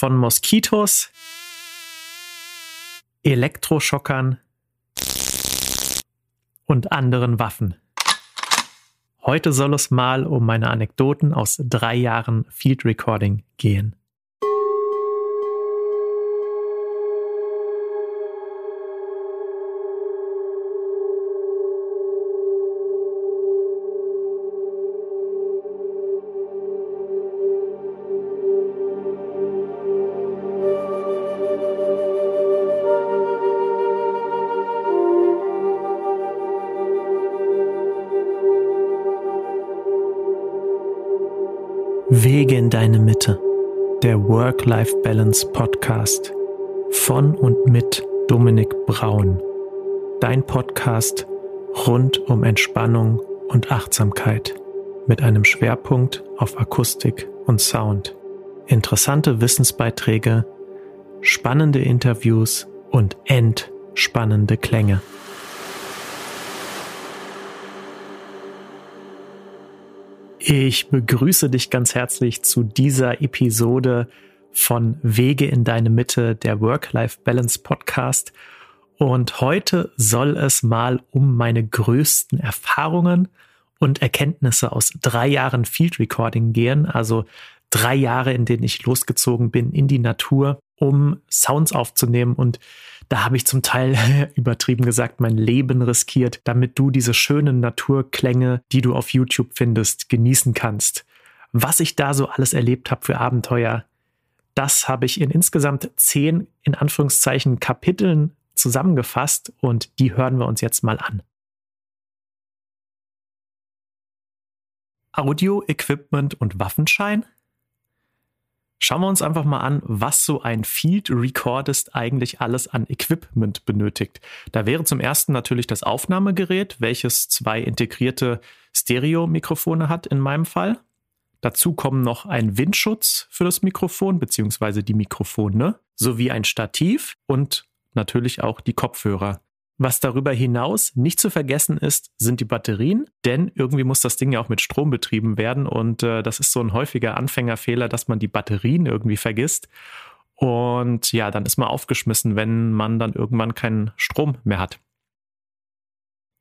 von Moskitos, Elektroschockern und anderen Waffen. Heute soll es mal um meine Anekdoten aus drei Jahren Field Recording gehen. Deine Mitte, der Work-Life-Balance Podcast von und mit Dominik Braun. Dein Podcast rund um Entspannung und Achtsamkeit mit einem Schwerpunkt auf Akustik und Sound. Interessante Wissensbeiträge, spannende Interviews und entspannende Klänge. Ich begrüße dich ganz herzlich zu dieser Episode von Wege in deine Mitte, der Work-Life-Balance Podcast. Und heute soll es mal um meine größten Erfahrungen und Erkenntnisse aus drei Jahren Field Recording gehen. Also drei Jahre, in denen ich losgezogen bin in die Natur, um Sounds aufzunehmen und da habe ich zum Teil übertrieben gesagt mein Leben riskiert, damit du diese schönen Naturklänge, die du auf YouTube findest, genießen kannst. Was ich da so alles erlebt habe für Abenteuer, das habe ich in insgesamt zehn, in Anführungszeichen, Kapiteln zusammengefasst und die hören wir uns jetzt mal an. Audio, Equipment und Waffenschein? Schauen wir uns einfach mal an, was so ein Field Recordist eigentlich alles an Equipment benötigt. Da wäre zum ersten natürlich das Aufnahmegerät, welches zwei integrierte Stereo-Mikrofone hat in meinem Fall. Dazu kommen noch ein Windschutz für das Mikrofon bzw. die Mikrofone sowie ein Stativ und natürlich auch die Kopfhörer. Was darüber hinaus nicht zu vergessen ist, sind die Batterien, denn irgendwie muss das Ding ja auch mit Strom betrieben werden und äh, das ist so ein häufiger Anfängerfehler, dass man die Batterien irgendwie vergisst. Und ja, dann ist man aufgeschmissen, wenn man dann irgendwann keinen Strom mehr hat.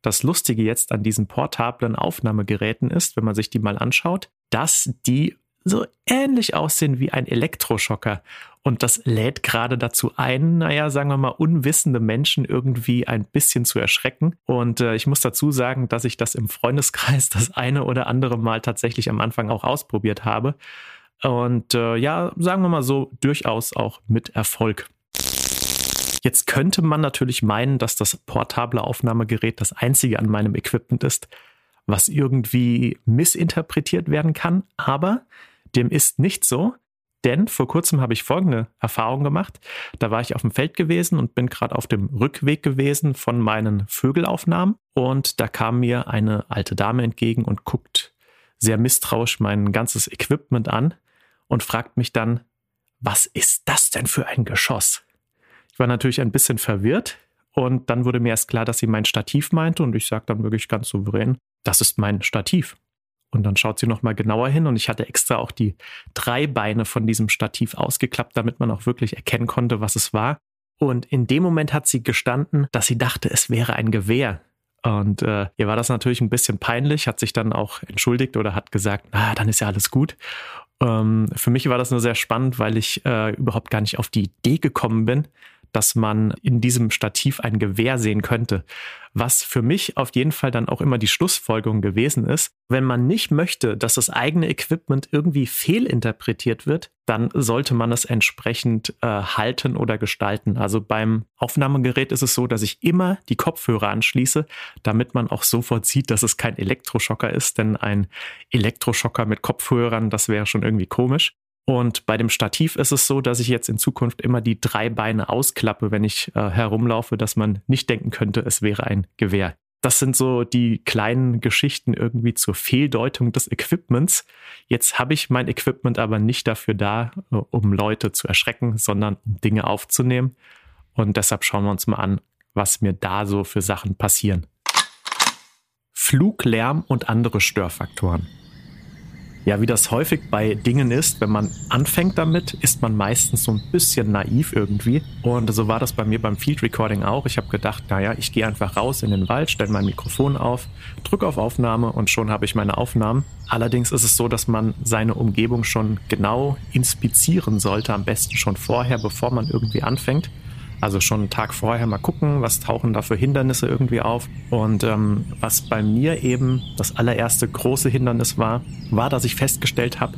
Das Lustige jetzt an diesen portablen Aufnahmegeräten ist, wenn man sich die mal anschaut, dass die so ähnlich aussehen wie ein Elektroschocker. Und das lädt gerade dazu ein, naja, sagen wir mal, unwissende Menschen irgendwie ein bisschen zu erschrecken. Und äh, ich muss dazu sagen, dass ich das im Freundeskreis das eine oder andere Mal tatsächlich am Anfang auch ausprobiert habe. Und äh, ja, sagen wir mal so, durchaus auch mit Erfolg. Jetzt könnte man natürlich meinen, dass das portable Aufnahmegerät das einzige an meinem Equipment ist, was irgendwie missinterpretiert werden kann. Aber dem ist nicht so, denn vor kurzem habe ich folgende Erfahrung gemacht. Da war ich auf dem Feld gewesen und bin gerade auf dem Rückweg gewesen von meinen Vögelaufnahmen und da kam mir eine alte Dame entgegen und guckt sehr misstrauisch mein ganzes Equipment an und fragt mich dann, was ist das denn für ein Geschoss? Ich war natürlich ein bisschen verwirrt und dann wurde mir erst klar, dass sie mein Stativ meinte und ich sage dann wirklich ganz souverän, das ist mein Stativ. Und dann schaut sie nochmal genauer hin und ich hatte extra auch die drei Beine von diesem Stativ ausgeklappt, damit man auch wirklich erkennen konnte, was es war. Und in dem Moment hat sie gestanden, dass sie dachte, es wäre ein Gewehr. Und äh, ihr war das natürlich ein bisschen peinlich, hat sich dann auch entschuldigt oder hat gesagt, na, dann ist ja alles gut. Ähm, für mich war das nur sehr spannend, weil ich äh, überhaupt gar nicht auf die Idee gekommen bin, dass man in diesem Stativ ein Gewehr sehen könnte. Was für mich auf jeden Fall dann auch immer die Schlussfolgerung gewesen ist, wenn man nicht möchte, dass das eigene Equipment irgendwie fehlinterpretiert wird, dann sollte man es entsprechend äh, halten oder gestalten. Also beim Aufnahmegerät ist es so, dass ich immer die Kopfhörer anschließe, damit man auch sofort sieht, dass es kein Elektroschocker ist, denn ein Elektroschocker mit Kopfhörern, das wäre schon irgendwie komisch. Und bei dem Stativ ist es so, dass ich jetzt in Zukunft immer die drei Beine ausklappe, wenn ich äh, herumlaufe, dass man nicht denken könnte, es wäre ein Gewehr. Das sind so die kleinen Geschichten irgendwie zur Fehldeutung des Equipments. Jetzt habe ich mein Equipment aber nicht dafür da, äh, um Leute zu erschrecken, sondern um Dinge aufzunehmen. Und deshalb schauen wir uns mal an, was mir da so für Sachen passieren. Fluglärm und andere Störfaktoren. Ja, wie das häufig bei Dingen ist, wenn man anfängt damit, ist man meistens so ein bisschen naiv irgendwie. Und so war das bei mir beim Field Recording auch. Ich habe gedacht, naja, ich gehe einfach raus in den Wald, stelle mein Mikrofon auf, drücke auf Aufnahme und schon habe ich meine Aufnahmen. Allerdings ist es so, dass man seine Umgebung schon genau inspizieren sollte, am besten schon vorher, bevor man irgendwie anfängt. Also schon einen Tag vorher mal gucken, was tauchen da für Hindernisse irgendwie auf. Und ähm, was bei mir eben das allererste große Hindernis war, war, dass ich festgestellt habe,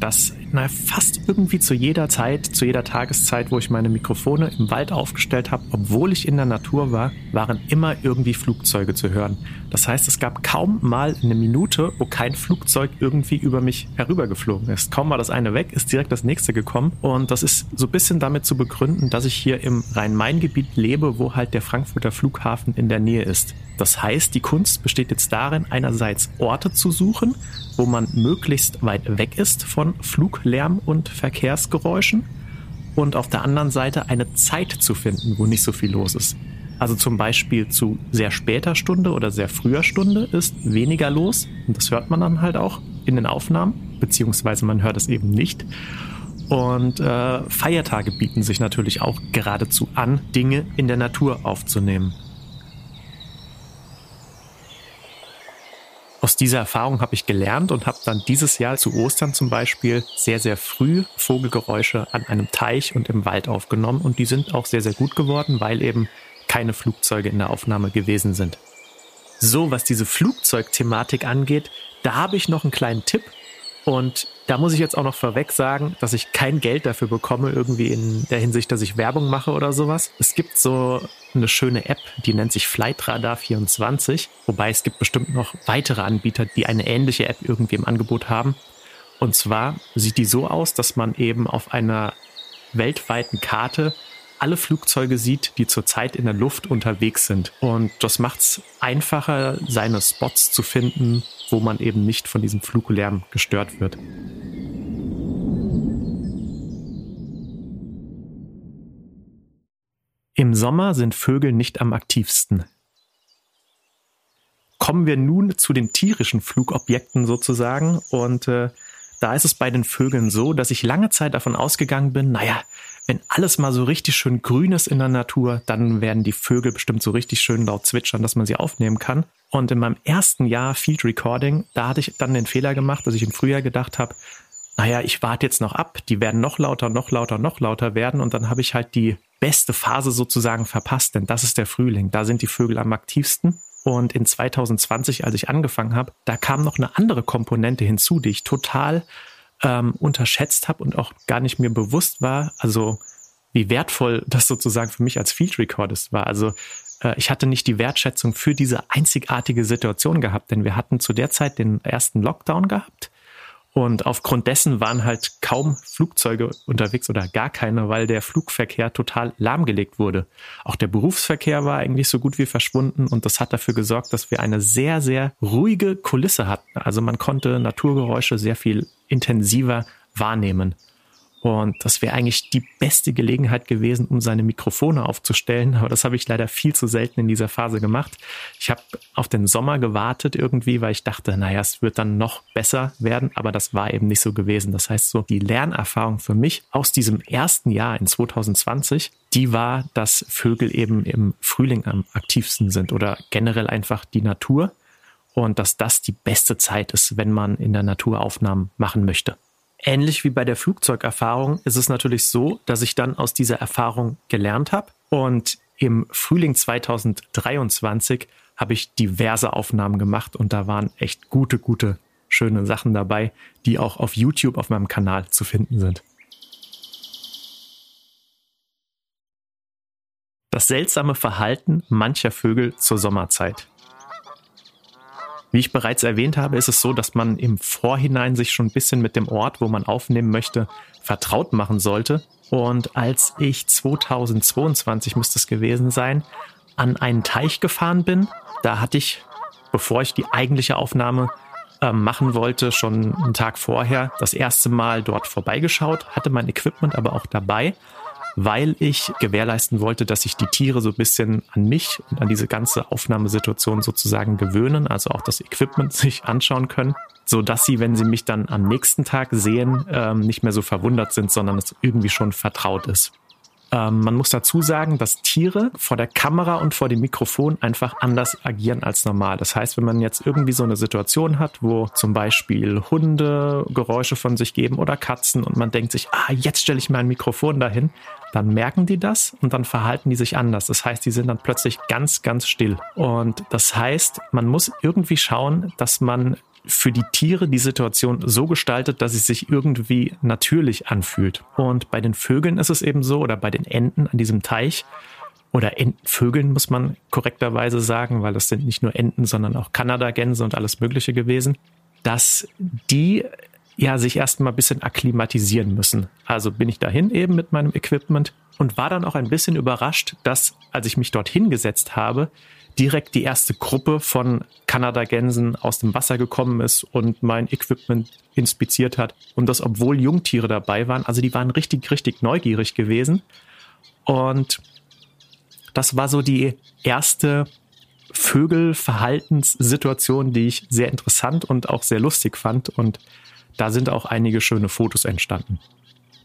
dass na, fast irgendwie zu jeder Zeit, zu jeder Tageszeit, wo ich meine Mikrofone im Wald aufgestellt habe, obwohl ich in der Natur war, waren immer irgendwie Flugzeuge zu hören. Das heißt, es gab kaum mal eine Minute, wo kein Flugzeug irgendwie über mich herübergeflogen ist. Kaum war das eine weg, ist direkt das nächste gekommen. Und das ist so ein bisschen damit zu begründen, dass ich hier im Rhein-Main-Gebiet lebe, wo halt der Frankfurter Flughafen in der Nähe ist. Das heißt, die Kunst besteht jetzt darin, einerseits Orte zu suchen, wo man möglichst weit weg ist von Fluglärm und Verkehrsgeräuschen und auf der anderen Seite eine Zeit zu finden, wo nicht so viel los ist. Also zum Beispiel zu sehr später Stunde oder sehr früher Stunde ist weniger los und das hört man dann halt auch in den Aufnahmen, beziehungsweise man hört es eben nicht. Und äh, Feiertage bieten sich natürlich auch geradezu an, Dinge in der Natur aufzunehmen. Dieser Erfahrung habe ich gelernt und habe dann dieses Jahr zu Ostern zum Beispiel sehr, sehr früh Vogelgeräusche an einem Teich und im Wald aufgenommen und die sind auch sehr, sehr gut geworden, weil eben keine Flugzeuge in der Aufnahme gewesen sind. So, was diese Flugzeugthematik angeht, da habe ich noch einen kleinen Tipp und da muss ich jetzt auch noch vorweg sagen, dass ich kein Geld dafür bekomme, irgendwie in der Hinsicht, dass ich Werbung mache oder sowas. Es gibt so eine schöne App, die nennt sich Flightradar 24, wobei es gibt bestimmt noch weitere Anbieter, die eine ähnliche App irgendwie im Angebot haben. Und zwar sieht die so aus, dass man eben auf einer weltweiten Karte alle Flugzeuge sieht, die zurzeit in der Luft unterwegs sind. Und das macht es einfacher, seine Spots zu finden, wo man eben nicht von diesem Fluglärm gestört wird. Sommer sind Vögel nicht am aktivsten. Kommen wir nun zu den tierischen Flugobjekten sozusagen. Und äh, da ist es bei den Vögeln so, dass ich lange Zeit davon ausgegangen bin, naja, wenn alles mal so richtig schön grün ist in der Natur, dann werden die Vögel bestimmt so richtig schön laut zwitschern, dass man sie aufnehmen kann. Und in meinem ersten Jahr Field Recording, da hatte ich dann den Fehler gemacht, dass ich im Frühjahr gedacht habe, naja, ich warte jetzt noch ab, die werden noch lauter, noch lauter, noch lauter werden und dann habe ich halt die beste Phase sozusagen verpasst, denn das ist der Frühling, da sind die Vögel am aktivsten. Und in 2020, als ich angefangen habe, da kam noch eine andere Komponente hinzu, die ich total ähm, unterschätzt habe und auch gar nicht mir bewusst war, also wie wertvoll das sozusagen für mich als Field Recordist war. Also äh, ich hatte nicht die Wertschätzung für diese einzigartige Situation gehabt, denn wir hatten zu der Zeit den ersten Lockdown gehabt. Und aufgrund dessen waren halt kaum Flugzeuge unterwegs oder gar keine, weil der Flugverkehr total lahmgelegt wurde. Auch der Berufsverkehr war eigentlich so gut wie verschwunden und das hat dafür gesorgt, dass wir eine sehr, sehr ruhige Kulisse hatten. Also man konnte Naturgeräusche sehr viel intensiver wahrnehmen. Und das wäre eigentlich die beste Gelegenheit gewesen, um seine Mikrofone aufzustellen. Aber das habe ich leider viel zu selten in dieser Phase gemacht. Ich habe auf den Sommer gewartet irgendwie, weil ich dachte, naja, es wird dann noch besser werden. Aber das war eben nicht so gewesen. Das heißt, so die Lernerfahrung für mich aus diesem ersten Jahr in 2020, die war, dass Vögel eben im Frühling am aktivsten sind oder generell einfach die Natur. Und dass das die beste Zeit ist, wenn man in der Natur Aufnahmen machen möchte. Ähnlich wie bei der Flugzeugerfahrung ist es natürlich so, dass ich dann aus dieser Erfahrung gelernt habe und im Frühling 2023 habe ich diverse Aufnahmen gemacht und da waren echt gute, gute, schöne Sachen dabei, die auch auf YouTube auf meinem Kanal zu finden sind. Das seltsame Verhalten mancher Vögel zur Sommerzeit. Wie ich bereits erwähnt habe, ist es so, dass man im Vorhinein sich schon ein bisschen mit dem Ort, wo man aufnehmen möchte, vertraut machen sollte. Und als ich 2022 müsste es gewesen sein, an einen Teich gefahren bin, da hatte ich, bevor ich die eigentliche Aufnahme äh, machen wollte, schon einen Tag vorher das erste Mal dort vorbeigeschaut, hatte mein Equipment aber auch dabei weil ich gewährleisten wollte, dass sich die Tiere so ein bisschen an mich und an diese ganze Aufnahmesituation sozusagen gewöhnen, also auch das Equipment sich anschauen können, so dass sie, wenn sie mich dann am nächsten Tag sehen, ähm, nicht mehr so verwundert sind, sondern es irgendwie schon vertraut ist. Ähm, man muss dazu sagen, dass Tiere vor der Kamera und vor dem Mikrofon einfach anders agieren als normal. Das heißt, wenn man jetzt irgendwie so eine Situation hat, wo zum Beispiel Hunde Geräusche von sich geben oder Katzen und man denkt sich, ah, jetzt stelle ich mir ein Mikrofon dahin, dann merken die das und dann verhalten die sich anders. Das heißt, die sind dann plötzlich ganz, ganz still. Und das heißt, man muss irgendwie schauen, dass man für die Tiere die Situation so gestaltet, dass es sich irgendwie natürlich anfühlt. Und bei den Vögeln ist es eben so, oder bei den Enten an diesem Teich, oder Entenvögeln muss man korrekterweise sagen, weil das sind nicht nur Enten, sondern auch Kanadagänse und alles Mögliche gewesen, dass die ja sich erstmal ein bisschen akklimatisieren müssen. Also bin ich dahin eben mit meinem Equipment und war dann auch ein bisschen überrascht, dass als ich mich dort hingesetzt habe, direkt die erste Gruppe von Kanadagänsen aus dem Wasser gekommen ist und mein Equipment inspiziert hat. Und das, obwohl Jungtiere dabei waren. Also die waren richtig, richtig neugierig gewesen. Und das war so die erste Vögelverhaltenssituation, die ich sehr interessant und auch sehr lustig fand. Und da sind auch einige schöne Fotos entstanden.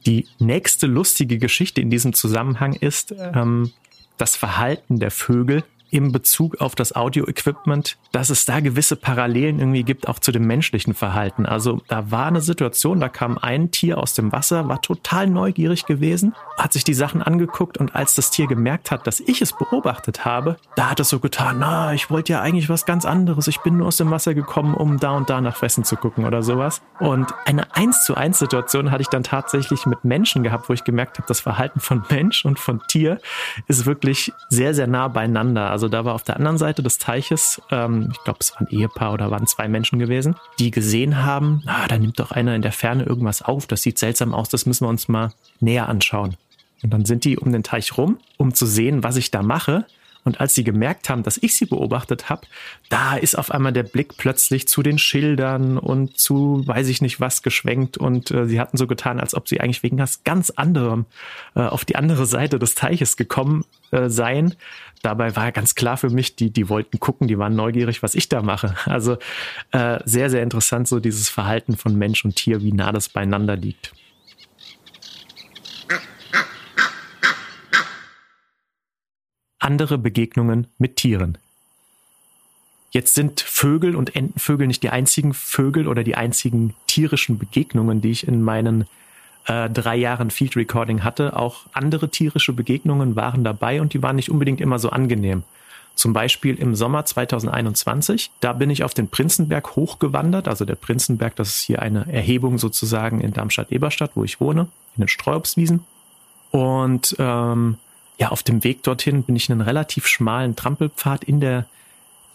Die nächste lustige Geschichte in diesem Zusammenhang ist ähm, das Verhalten der Vögel im Bezug auf das Audio-Equipment, dass es da gewisse Parallelen irgendwie gibt, auch zu dem menschlichen Verhalten. Also da war eine Situation, da kam ein Tier aus dem Wasser, war total neugierig gewesen, hat sich die Sachen angeguckt und als das Tier gemerkt hat, dass ich es beobachtet habe, da hat es so getan, na, ich wollte ja eigentlich was ganz anderes, ich bin nur aus dem Wasser gekommen, um da und da nach Fressen zu gucken oder sowas. Und eine 1 zu 1 Situation hatte ich dann tatsächlich mit Menschen gehabt, wo ich gemerkt habe, das Verhalten von Mensch und von Tier ist wirklich sehr, sehr nah beieinander. Also also da war auf der anderen Seite des Teiches, ähm, ich glaube, es war ein Ehepaar oder waren zwei Menschen gewesen, die gesehen haben, ah, da nimmt doch einer in der Ferne irgendwas auf, das sieht seltsam aus, das müssen wir uns mal näher anschauen. Und dann sind die um den Teich rum, um zu sehen, was ich da mache. Und als sie gemerkt haben, dass ich sie beobachtet habe, da ist auf einmal der Blick plötzlich zu den Schildern und zu weiß ich nicht was geschwenkt und äh, sie hatten so getan, als ob sie eigentlich wegen was ganz anderem äh, auf die andere Seite des Teiches gekommen äh, seien. Dabei war ganz klar für mich, die, die wollten gucken, die waren neugierig, was ich da mache. Also äh, sehr, sehr interessant, so dieses Verhalten von Mensch und Tier, wie nah das beieinander liegt. Andere Begegnungen mit Tieren. Jetzt sind Vögel und Entenvögel nicht die einzigen Vögel oder die einzigen tierischen Begegnungen, die ich in meinen äh, drei Jahren Field Recording hatte. Auch andere tierische Begegnungen waren dabei und die waren nicht unbedingt immer so angenehm. Zum Beispiel im Sommer 2021, da bin ich auf den Prinzenberg hochgewandert. Also der Prinzenberg, das ist hier eine Erhebung sozusagen in Darmstadt-Eberstadt, wo ich wohne, in den Streuobstwiesen. Und ähm, ja, auf dem Weg dorthin bin ich einen relativ schmalen Trampelpfad in der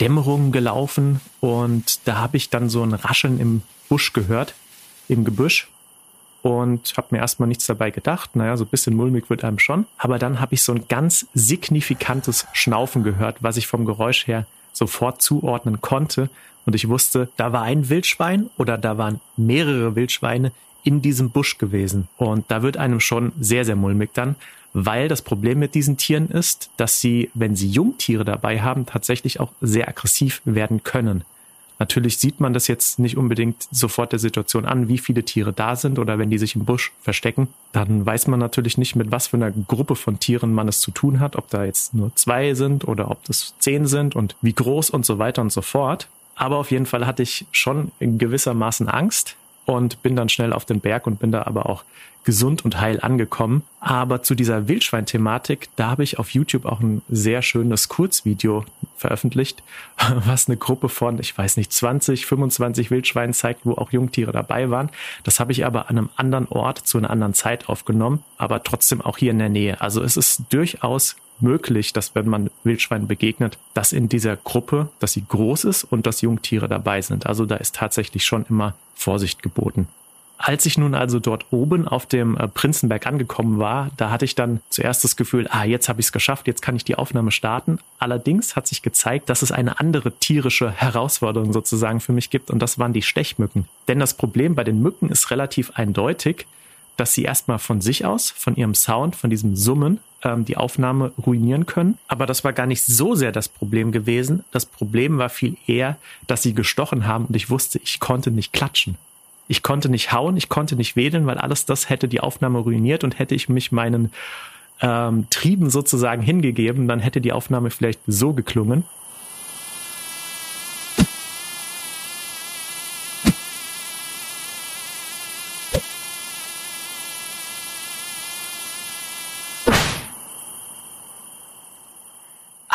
Dämmerung gelaufen und da habe ich dann so ein Rascheln im Busch gehört, im Gebüsch und habe mir erstmal nichts dabei gedacht. Naja, so ein bisschen mulmig wird einem schon. Aber dann habe ich so ein ganz signifikantes Schnaufen gehört, was ich vom Geräusch her sofort zuordnen konnte. Und ich wusste, da war ein Wildschwein oder da waren mehrere Wildschweine in diesem Busch gewesen. Und da wird einem schon sehr, sehr mulmig dann weil das Problem mit diesen Tieren ist, dass sie, wenn sie Jungtiere dabei haben, tatsächlich auch sehr aggressiv werden können. Natürlich sieht man das jetzt nicht unbedingt sofort der Situation an, wie viele Tiere da sind oder wenn die sich im Busch verstecken, dann weiß man natürlich nicht, mit was für einer Gruppe von Tieren man es zu tun hat, ob da jetzt nur zwei sind oder ob das zehn sind und wie groß und so weiter und so fort. Aber auf jeden Fall hatte ich schon gewissermaßen Angst und bin dann schnell auf den Berg und bin da aber auch gesund und heil angekommen. Aber zu dieser Wildschwein-Thematik, da habe ich auf YouTube auch ein sehr schönes Kurzvideo veröffentlicht, was eine Gruppe von, ich weiß nicht, 20, 25 Wildschweinen zeigt, wo auch Jungtiere dabei waren. Das habe ich aber an einem anderen Ort zu einer anderen Zeit aufgenommen, aber trotzdem auch hier in der Nähe. Also es ist durchaus möglich, dass wenn man Wildschweinen begegnet, dass in dieser Gruppe, dass sie groß ist und dass Jungtiere dabei sind. Also da ist tatsächlich schon immer Vorsicht geboten. Als ich nun also dort oben auf dem äh, Prinzenberg angekommen war, da hatte ich dann zuerst das Gefühl, ah, jetzt habe ich es geschafft, jetzt kann ich die Aufnahme starten. Allerdings hat sich gezeigt, dass es eine andere tierische Herausforderung sozusagen für mich gibt und das waren die Stechmücken. Denn das Problem bei den Mücken ist relativ eindeutig. Dass sie erstmal von sich aus, von ihrem Sound, von diesem Summen, ähm, die Aufnahme ruinieren können. Aber das war gar nicht so sehr das Problem gewesen. Das Problem war viel eher, dass sie gestochen haben und ich wusste, ich konnte nicht klatschen. Ich konnte nicht hauen, ich konnte nicht wedeln, weil alles das hätte die Aufnahme ruiniert und hätte ich mich meinen ähm, Trieben sozusagen hingegeben, dann hätte die Aufnahme vielleicht so geklungen.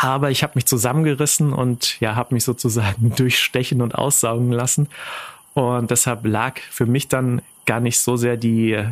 Aber ich habe mich zusammengerissen und ja, habe mich sozusagen durchstechen und aussaugen lassen. Und deshalb lag für mich dann gar nicht so sehr die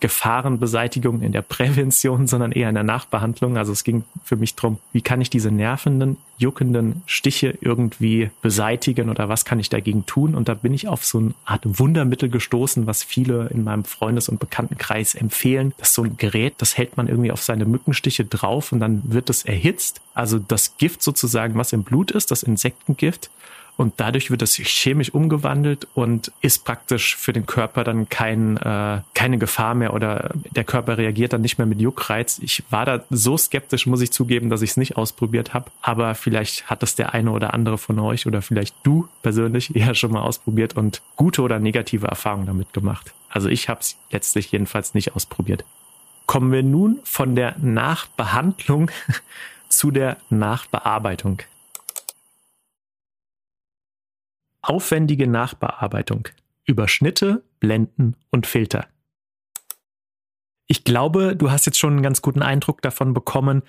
Gefahrenbeseitigung in der Prävention, sondern eher in der Nachbehandlung. Also es ging für mich drum, wie kann ich diese nervenden, juckenden Stiche irgendwie beseitigen oder was kann ich dagegen tun? Und da bin ich auf so eine Art Wundermittel gestoßen, was viele in meinem Freundes- und Bekanntenkreis empfehlen. Das ist so ein Gerät, das hält man irgendwie auf seine Mückenstiche drauf und dann wird es erhitzt. Also das Gift sozusagen, was im Blut ist, das Insektengift, und dadurch wird es chemisch umgewandelt und ist praktisch für den Körper dann kein, äh, keine Gefahr mehr oder der Körper reagiert dann nicht mehr mit Juckreiz. Ich war da so skeptisch, muss ich zugeben, dass ich es nicht ausprobiert habe, aber vielleicht hat es der eine oder andere von euch oder vielleicht du persönlich eher schon mal ausprobiert und gute oder negative Erfahrungen damit gemacht. Also ich habe es letztlich jedenfalls nicht ausprobiert. Kommen wir nun von der Nachbehandlung zu der Nachbearbeitung. Aufwendige Nachbearbeitung über Schnitte, Blenden und Filter. Ich glaube, du hast jetzt schon einen ganz guten Eindruck davon bekommen,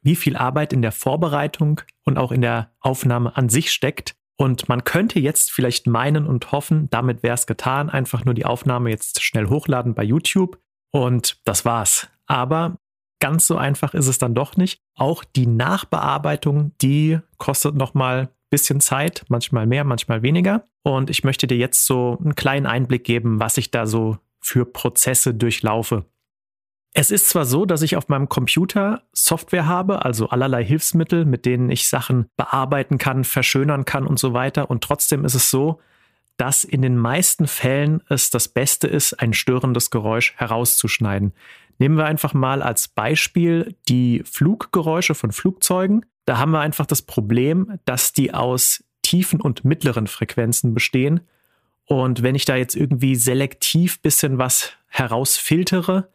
wie viel Arbeit in der Vorbereitung und auch in der Aufnahme an sich steckt. Und man könnte jetzt vielleicht meinen und hoffen, damit wäre es getan, einfach nur die Aufnahme jetzt schnell hochladen bei YouTube und das war's. Aber ganz so einfach ist es dann doch nicht. Auch die Nachbearbeitung, die kostet nochmal bisschen Zeit, manchmal mehr, manchmal weniger. Und ich möchte dir jetzt so einen kleinen Einblick geben, was ich da so für Prozesse durchlaufe. Es ist zwar so, dass ich auf meinem Computer Software habe, also allerlei Hilfsmittel, mit denen ich Sachen bearbeiten kann, verschönern kann und so weiter. Und trotzdem ist es so, dass in den meisten Fällen es das Beste ist, ein störendes Geräusch herauszuschneiden. Nehmen wir einfach mal als Beispiel die Fluggeräusche von Flugzeugen. Da haben wir einfach das Problem, dass die aus tiefen und mittleren Frequenzen bestehen. Und wenn ich da jetzt irgendwie selektiv bisschen was herausfiltere,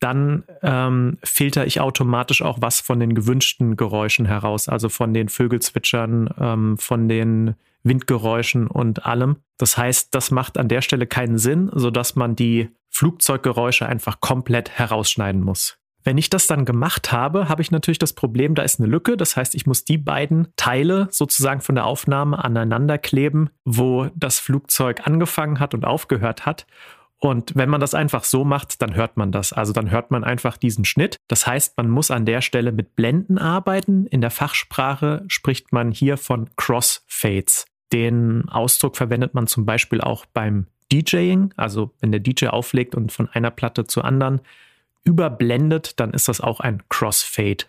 dann ähm, filter ich automatisch auch was von den gewünschten Geräuschen heraus, also von den Vögelzwitschern, ähm, von den Windgeräuschen und allem. Das heißt, das macht an der Stelle keinen Sinn, sodass man die Flugzeuggeräusche einfach komplett herausschneiden muss. Wenn ich das dann gemacht habe, habe ich natürlich das Problem, da ist eine Lücke. Das heißt, ich muss die beiden Teile sozusagen von der Aufnahme aneinander kleben, wo das Flugzeug angefangen hat und aufgehört hat. Und wenn man das einfach so macht, dann hört man das. Also dann hört man einfach diesen Schnitt. Das heißt, man muss an der Stelle mit Blenden arbeiten. In der Fachsprache spricht man hier von Crossfades. Den Ausdruck verwendet man zum Beispiel auch beim DJing. Also wenn der DJ auflegt und von einer Platte zur anderen überblendet, dann ist das auch ein Crossfade.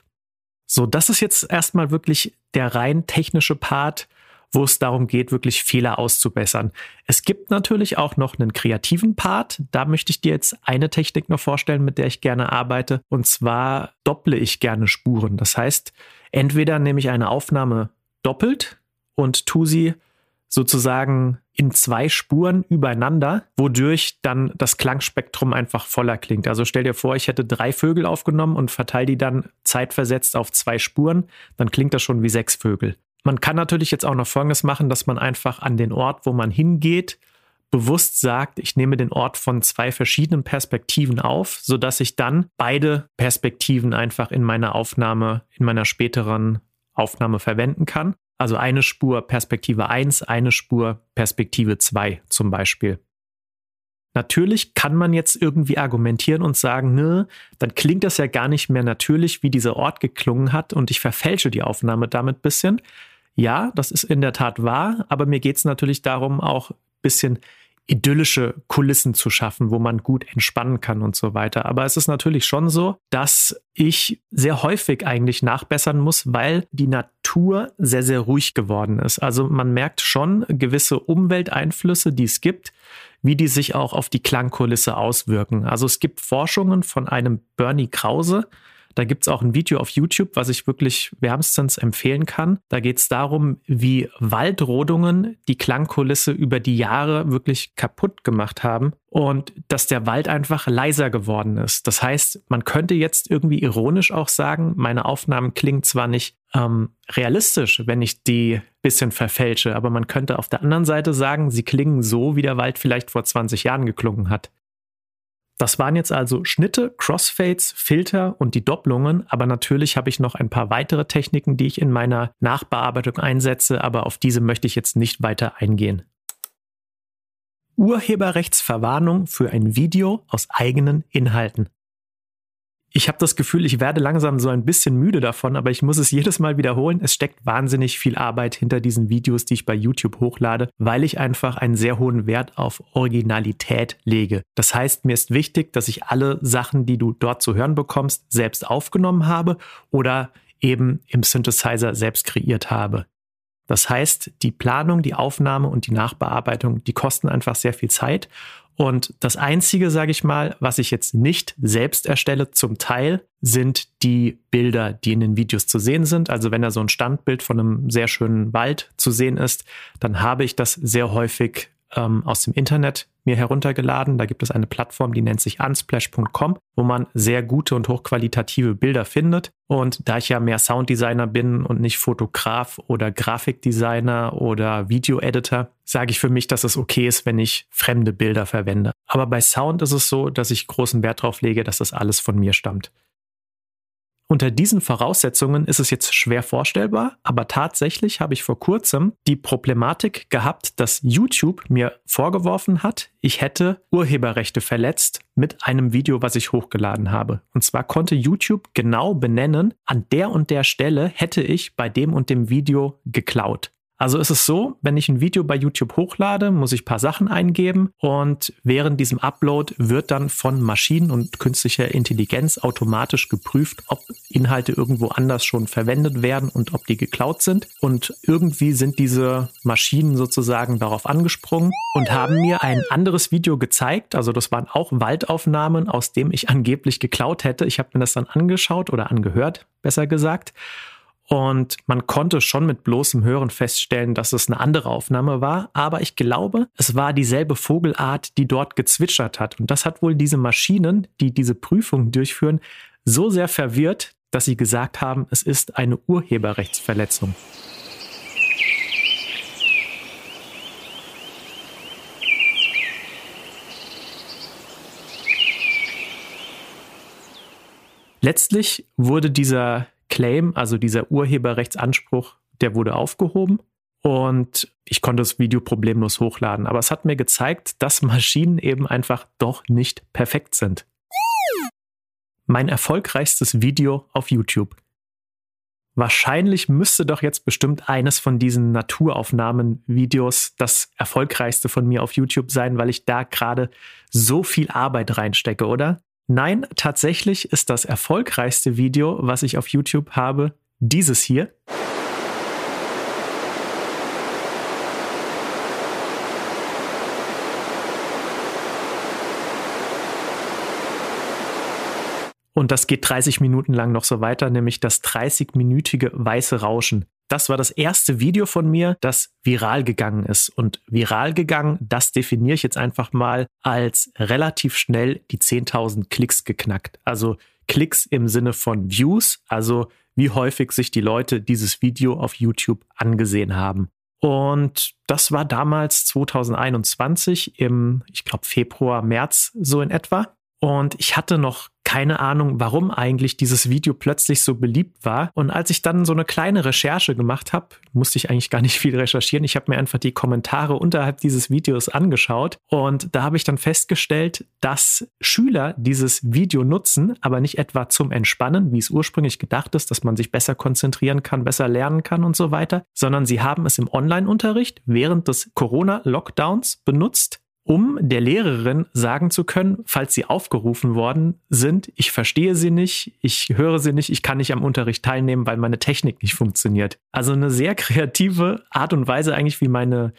So, das ist jetzt erstmal wirklich der rein technische Part, wo es darum geht, wirklich Fehler auszubessern. Es gibt natürlich auch noch einen kreativen Part. Da möchte ich dir jetzt eine Technik noch vorstellen, mit der ich gerne arbeite. Und zwar dopple ich gerne Spuren. Das heißt, entweder nehme ich eine Aufnahme doppelt und tue sie sozusagen in zwei Spuren übereinander, wodurch dann das Klangspektrum einfach voller klingt. Also stell dir vor, ich hätte drei Vögel aufgenommen und verteile die dann zeitversetzt auf zwei Spuren, dann klingt das schon wie sechs Vögel. Man kann natürlich jetzt auch noch Folgendes machen, dass man einfach an den Ort, wo man hingeht, bewusst sagt, ich nehme den Ort von zwei verschiedenen Perspektiven auf, sodass ich dann beide Perspektiven einfach in meiner Aufnahme, in meiner späteren Aufnahme verwenden kann. Also eine Spur Perspektive 1, eine Spur Perspektive 2 zum Beispiel. Natürlich kann man jetzt irgendwie argumentieren und sagen, ne, dann klingt das ja gar nicht mehr natürlich, wie dieser Ort geklungen hat und ich verfälsche die Aufnahme damit ein bisschen. Ja, das ist in der Tat wahr, aber mir geht es natürlich darum, auch ein bisschen idyllische Kulissen zu schaffen, wo man gut entspannen kann und so weiter. Aber es ist natürlich schon so, dass ich sehr häufig eigentlich nachbessern muss, weil die Natur sehr, sehr ruhig geworden ist. Also man merkt schon gewisse Umwelteinflüsse, die es gibt, wie die sich auch auf die Klangkulisse auswirken. Also es gibt Forschungen von einem Bernie Krause, da gibt's auch ein Video auf YouTube, was ich wirklich wärmstens empfehlen kann. Da geht's darum, wie Waldrodungen die Klangkulisse über die Jahre wirklich kaputt gemacht haben und dass der Wald einfach leiser geworden ist. Das heißt, man könnte jetzt irgendwie ironisch auch sagen, meine Aufnahmen klingen zwar nicht ähm, realistisch, wenn ich die bisschen verfälsche, aber man könnte auf der anderen Seite sagen, sie klingen so, wie der Wald vielleicht vor 20 Jahren geklungen hat. Das waren jetzt also Schnitte, Crossfades, Filter und die Doppelungen, aber natürlich habe ich noch ein paar weitere Techniken, die ich in meiner Nachbearbeitung einsetze, aber auf diese möchte ich jetzt nicht weiter eingehen. Urheberrechtsverwarnung für ein Video aus eigenen Inhalten. Ich habe das Gefühl, ich werde langsam so ein bisschen müde davon, aber ich muss es jedes Mal wiederholen. Es steckt wahnsinnig viel Arbeit hinter diesen Videos, die ich bei YouTube hochlade, weil ich einfach einen sehr hohen Wert auf Originalität lege. Das heißt, mir ist wichtig, dass ich alle Sachen, die du dort zu hören bekommst, selbst aufgenommen habe oder eben im Synthesizer selbst kreiert habe. Das heißt, die Planung, die Aufnahme und die Nachbearbeitung, die kosten einfach sehr viel Zeit und das Einzige, sage ich mal, was ich jetzt nicht selbst erstelle, zum Teil, sind die Bilder, die in den Videos zu sehen sind. Also wenn da so ein Standbild von einem sehr schönen Wald zu sehen ist, dann habe ich das sehr häufig ähm, aus dem Internet mir heruntergeladen. Da gibt es eine Plattform, die nennt sich unsplash.com, wo man sehr gute und hochqualitative Bilder findet. Und da ich ja mehr Sounddesigner bin und nicht Fotograf oder Grafikdesigner oder Videoeditor, sage ich für mich, dass es okay ist, wenn ich fremde Bilder verwende. Aber bei Sound ist es so, dass ich großen Wert darauf lege, dass das alles von mir stammt. Unter diesen Voraussetzungen ist es jetzt schwer vorstellbar, aber tatsächlich habe ich vor kurzem die Problematik gehabt, dass YouTube mir vorgeworfen hat, ich hätte Urheberrechte verletzt mit einem Video, was ich hochgeladen habe. Und zwar konnte YouTube genau benennen, an der und der Stelle hätte ich bei dem und dem Video geklaut. Also ist es so, wenn ich ein Video bei YouTube hochlade, muss ich ein paar Sachen eingeben und während diesem Upload wird dann von Maschinen und künstlicher Intelligenz automatisch geprüft, ob Inhalte irgendwo anders schon verwendet werden und ob die geklaut sind. Und irgendwie sind diese Maschinen sozusagen darauf angesprungen und haben mir ein anderes Video gezeigt. Also das waren auch Waldaufnahmen, aus dem ich angeblich geklaut hätte. Ich habe mir das dann angeschaut oder angehört, besser gesagt. Und man konnte schon mit bloßem Hören feststellen, dass es eine andere Aufnahme war. Aber ich glaube, es war dieselbe Vogelart, die dort gezwitschert hat. Und das hat wohl diese Maschinen, die diese Prüfung durchführen, so sehr verwirrt, dass sie gesagt haben, es ist eine Urheberrechtsverletzung. Letztlich wurde dieser Claim, also dieser Urheberrechtsanspruch, der wurde aufgehoben und ich konnte das Video problemlos hochladen. Aber es hat mir gezeigt, dass Maschinen eben einfach doch nicht perfekt sind. Mein erfolgreichstes Video auf YouTube. Wahrscheinlich müsste doch jetzt bestimmt eines von diesen Naturaufnahmen-Videos das erfolgreichste von mir auf YouTube sein, weil ich da gerade so viel Arbeit reinstecke, oder? Nein, tatsächlich ist das erfolgreichste Video, was ich auf YouTube habe, dieses hier. Und das geht 30 Minuten lang noch so weiter, nämlich das 30-minütige weiße Rauschen. Das war das erste Video von mir, das viral gegangen ist. Und viral gegangen, das definiere ich jetzt einfach mal als relativ schnell die 10.000 Klicks geknackt. Also Klicks im Sinne von Views, also wie häufig sich die Leute dieses Video auf YouTube angesehen haben. Und das war damals 2021 im, ich glaube, Februar, März so in etwa. Und ich hatte noch keine Ahnung, warum eigentlich dieses Video plötzlich so beliebt war. Und als ich dann so eine kleine Recherche gemacht habe, musste ich eigentlich gar nicht viel recherchieren. Ich habe mir einfach die Kommentare unterhalb dieses Videos angeschaut und da habe ich dann festgestellt, dass Schüler dieses Video nutzen, aber nicht etwa zum Entspannen, wie es ursprünglich gedacht ist, dass man sich besser konzentrieren kann, besser lernen kann und so weiter, sondern sie haben es im Online-Unterricht während des Corona-Lockdowns benutzt, um der Lehrerin sagen zu können, falls sie aufgerufen worden sind, ich verstehe sie nicht, ich höre sie nicht, ich kann nicht am Unterricht teilnehmen, weil meine Technik nicht funktioniert. Also eine sehr kreative Art und Weise eigentlich, wie meine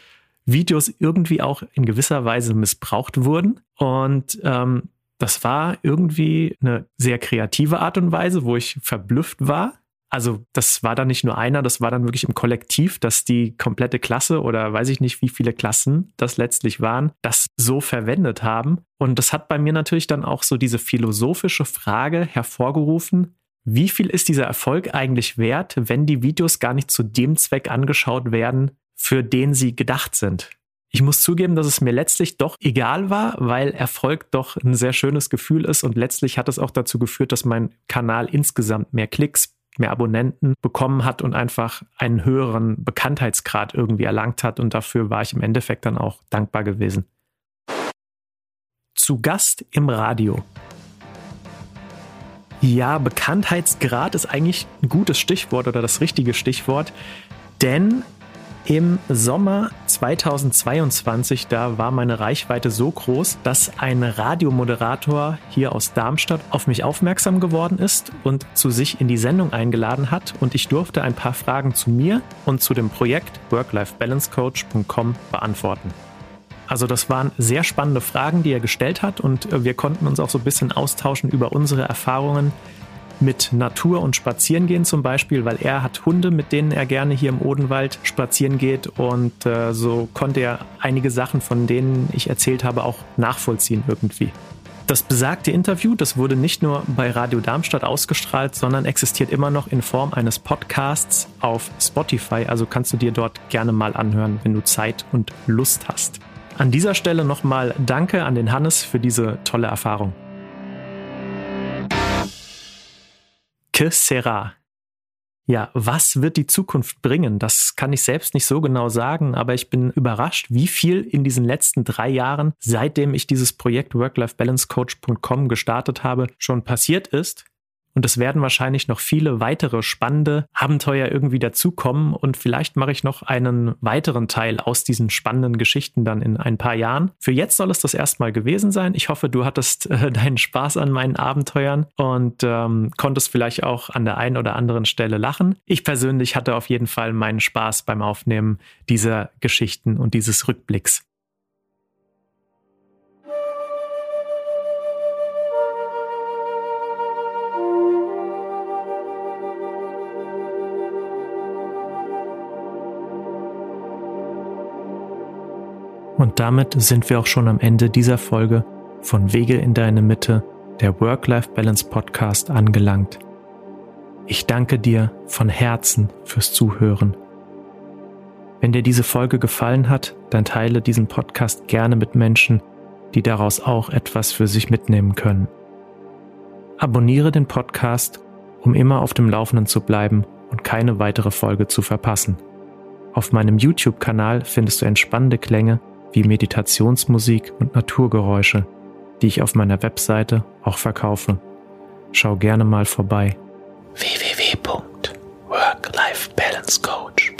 Videos irgendwie auch in gewisser Weise missbraucht wurden. Und ähm, das war irgendwie eine sehr kreative Art und Weise, wo ich verblüfft war. Also das war dann nicht nur einer, das war dann wirklich im Kollektiv, dass die komplette Klasse oder weiß ich nicht, wie viele Klassen das letztlich waren, das so verwendet haben. Und das hat bei mir natürlich dann auch so diese philosophische Frage hervorgerufen, wie viel ist dieser Erfolg eigentlich wert, wenn die Videos gar nicht zu dem Zweck angeschaut werden, für den sie gedacht sind? Ich muss zugeben, dass es mir letztlich doch egal war, weil Erfolg doch ein sehr schönes Gefühl ist und letztlich hat es auch dazu geführt, dass mein Kanal insgesamt mehr Klicks, mehr Abonnenten bekommen hat und einfach einen höheren Bekanntheitsgrad irgendwie erlangt hat und dafür war ich im Endeffekt dann auch dankbar gewesen. Zu Gast im Radio. Ja, Bekanntheitsgrad ist eigentlich ein gutes Stichwort oder das richtige Stichwort, denn im Sommer 2022, da war meine Reichweite so groß, dass ein Radiomoderator hier aus Darmstadt auf mich aufmerksam geworden ist und zu sich in die Sendung eingeladen hat und ich durfte ein paar Fragen zu mir und zu dem Projekt worklifebalancecoach.com beantworten. Also das waren sehr spannende Fragen, die er gestellt hat und wir konnten uns auch so ein bisschen austauschen über unsere Erfahrungen mit Natur und Spazierengehen zum Beispiel, weil er hat Hunde, mit denen er gerne hier im Odenwald spazieren geht und äh, so konnte er einige Sachen, von denen ich erzählt habe, auch nachvollziehen irgendwie. Das besagte Interview, das wurde nicht nur bei Radio Darmstadt ausgestrahlt, sondern existiert immer noch in Form eines Podcasts auf Spotify. Also kannst du dir dort gerne mal anhören, wenn du Zeit und Lust hast. An dieser Stelle nochmal Danke an den Hannes für diese tolle Erfahrung. Que sera? Ja, was wird die Zukunft bringen? Das kann ich selbst nicht so genau sagen, aber ich bin überrascht, wie viel in diesen letzten drei Jahren, seitdem ich dieses Projekt Work-Life-Balance-Coach.com gestartet habe, schon passiert ist. Und es werden wahrscheinlich noch viele weitere spannende Abenteuer irgendwie dazukommen. Und vielleicht mache ich noch einen weiteren Teil aus diesen spannenden Geschichten dann in ein paar Jahren. Für jetzt soll es das erstmal gewesen sein. Ich hoffe, du hattest äh, deinen Spaß an meinen Abenteuern und ähm, konntest vielleicht auch an der einen oder anderen Stelle lachen. Ich persönlich hatte auf jeden Fall meinen Spaß beim Aufnehmen dieser Geschichten und dieses Rückblicks. Und damit sind wir auch schon am Ende dieser Folge von Wege in deine Mitte, der Work-Life-Balance Podcast angelangt. Ich danke dir von Herzen fürs Zuhören. Wenn dir diese Folge gefallen hat, dann teile diesen Podcast gerne mit Menschen, die daraus auch etwas für sich mitnehmen können. Abonniere den Podcast, um immer auf dem Laufenden zu bleiben und keine weitere Folge zu verpassen. Auf meinem YouTube-Kanal findest du entspannende Klänge wie Meditationsmusik und Naturgeräusche, die ich auf meiner Webseite auch verkaufe. Schau gerne mal vorbei. www.worklifebalancecoach